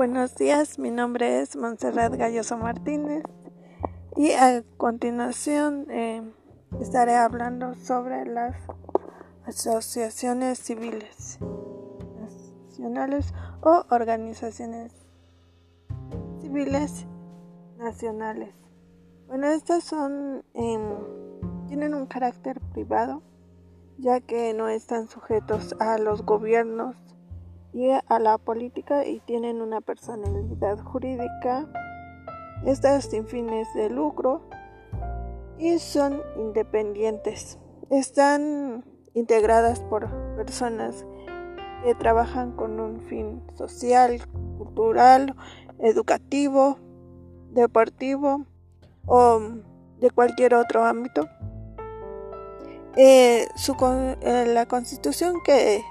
Buenos días, mi nombre es Montserrat Galloso Martínez y a continuación eh, estaré hablando sobre las asociaciones civiles nacionales o organizaciones civiles nacionales. Bueno, estas son em, tienen un carácter privado ya que no están sujetos a los gobiernos y a la política y tienen una personalidad jurídica. Estas sin fines de lucro y son independientes. Están integradas por personas que trabajan con un fin social, cultural, educativo, deportivo o de cualquier otro ámbito. Eh, eh, la constitución que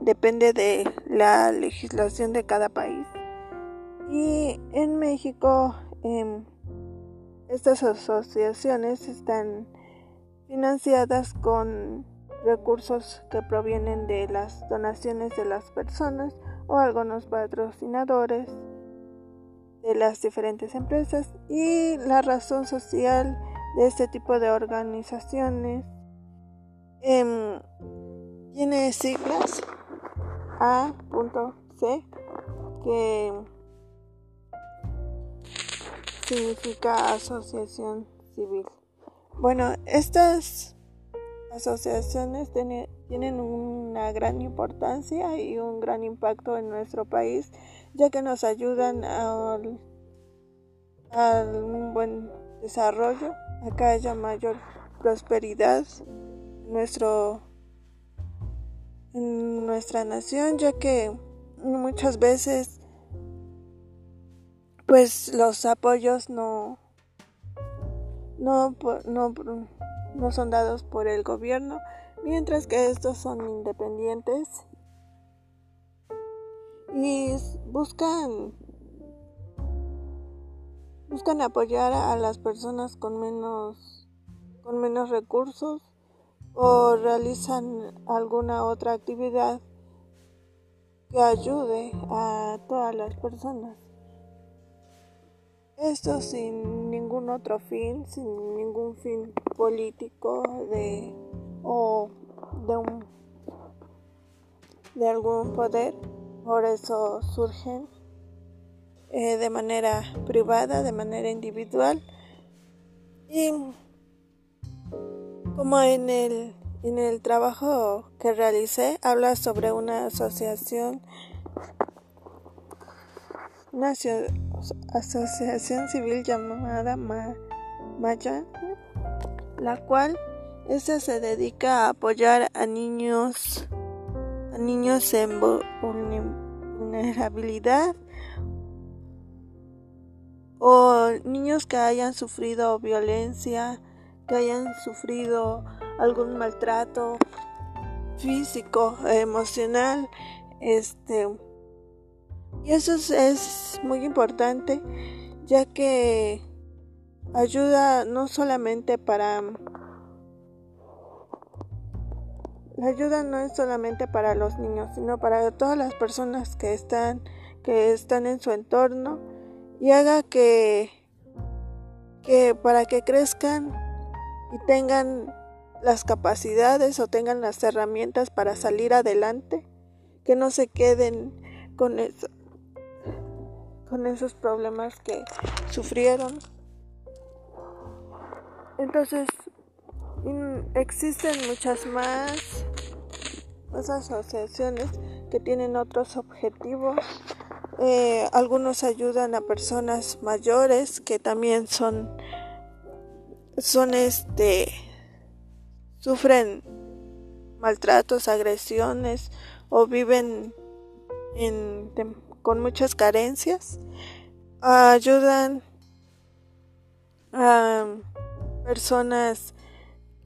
depende de la legislación de cada país. Y en México em, estas asociaciones están financiadas con recursos que provienen de las donaciones de las personas o algunos patrocinadores de las diferentes empresas y la razón social de este tipo de organizaciones Em, tiene siglas A.C que significa asociación civil. Bueno, estas asociaciones tienen una gran importancia y un gran impacto en nuestro país, ya que nos ayudan a, un buen desarrollo, a que haya mayor prosperidad nuestro en nuestra nación ya que muchas veces pues los apoyos no no, no, no son dados por el gobierno mientras que estos son independientes y buscan buscan apoyar a las personas con menos con menos recursos o realizan alguna otra actividad que ayude a todas las personas. Esto sin ningún otro fin, sin ningún fin político de o de un de algún poder. Por eso surgen eh, de manera privada, de manera individual y como en el, en el trabajo que realicé, habla sobre una asociación, una asociación civil llamada Maya, la cual esta se dedica a apoyar a niños, a niños en vulnerabilidad o niños que hayan sufrido violencia que hayan sufrido algún maltrato físico, emocional, este y eso es, muy importante ya que ayuda no solamente para la ayuda no es solamente para los niños, sino para todas las personas que están que están en su entorno y haga que que para que crezcan y tengan las capacidades o tengan las herramientas para salir adelante, que no se queden con, con esos problemas que sufrieron. Entonces, existen muchas más, más asociaciones que tienen otros objetivos. Eh, algunos ayudan a personas mayores que también son son este sufren maltratos, agresiones o viven en, con muchas carencias, ayudan a personas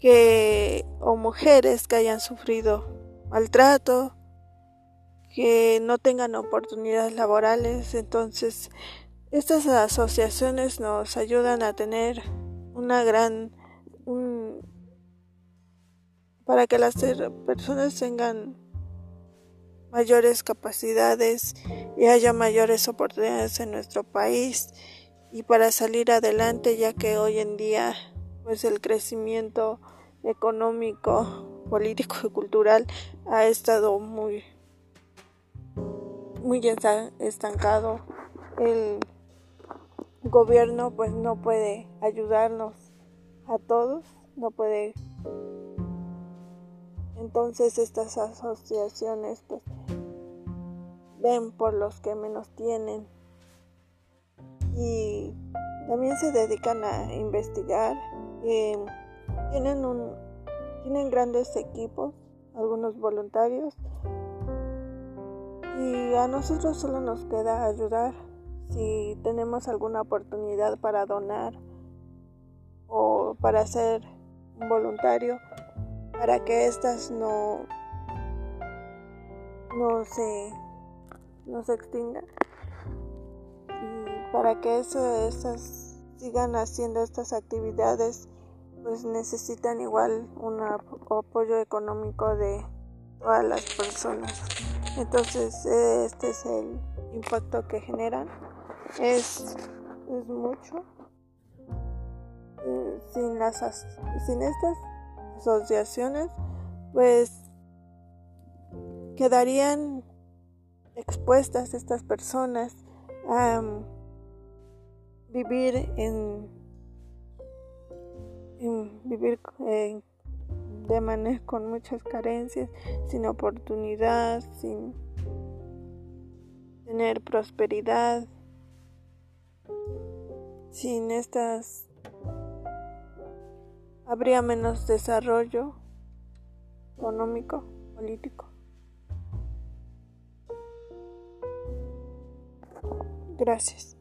que o mujeres que hayan sufrido maltrato, que no tengan oportunidades laborales, entonces estas asociaciones nos ayudan a tener una gran para que las personas tengan mayores capacidades y haya mayores oportunidades en nuestro país y para salir adelante ya que hoy en día pues el crecimiento económico, político y cultural ha estado muy muy estancado. El gobierno pues no puede ayudarnos a todos, no puede entonces estas asociaciones pues ven por los que menos tienen y también se dedican a investigar. Eh, tienen, un, tienen grandes equipos, algunos voluntarios, y a nosotros solo nos queda ayudar si tenemos alguna oportunidad para donar o para ser un voluntario para que estas no no se no se extingan. Y para que estas sigan haciendo estas actividades pues necesitan igual un apoyo económico de todas las personas. Entonces este es el impacto que generan. Es, es mucho. Eh, sin las sin estas asociaciones pues quedarían expuestas estas personas a um, vivir en, vivir de manera con muchas carencias, sin oportunidad, sin tener prosperidad, sin estas habría menos desarrollo económico, político. Gracias.